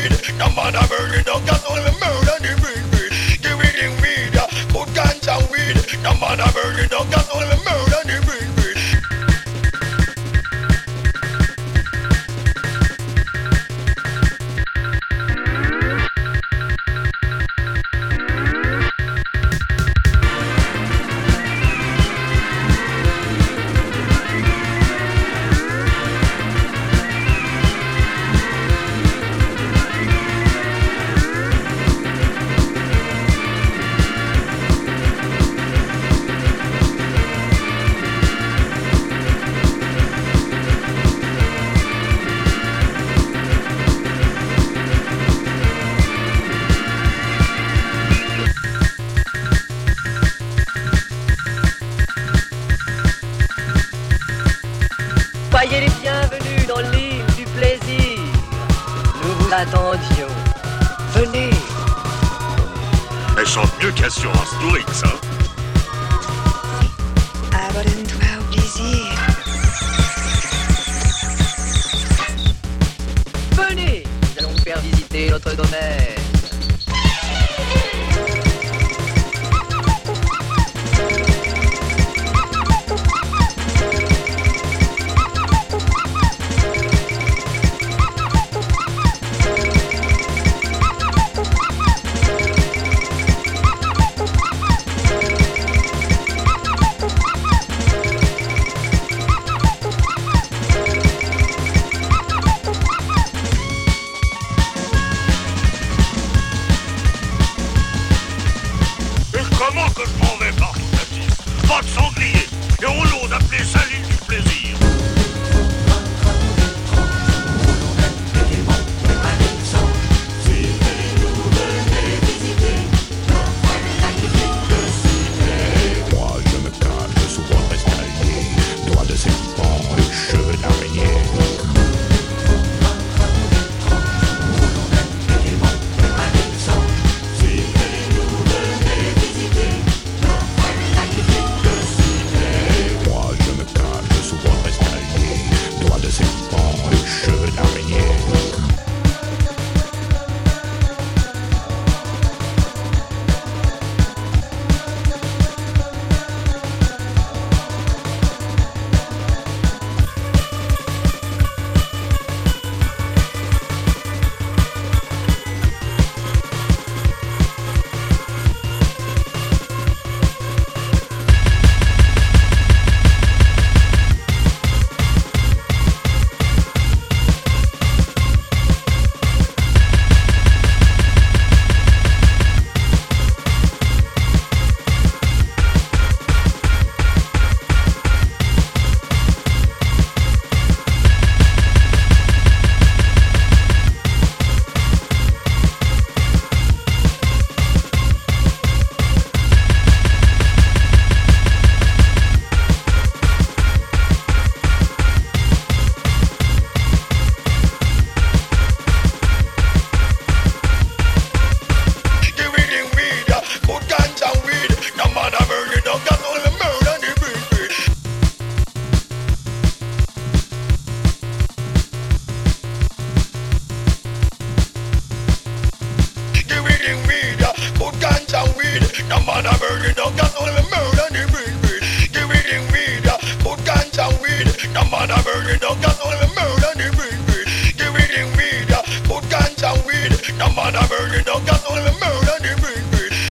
weed. No matter a burning down got only murder the breed, breed. The weed, put guns and weed. No matter a burning down gas, only murder the breed. Attendions. Venez. Elle chante mieux qu'Assurance Tourix, hein Abonne-toi au plaisir. Venez. Nous allons vous faire visiter notre domaine. mauvais partout la. Pas de sanglier, et on Don't got no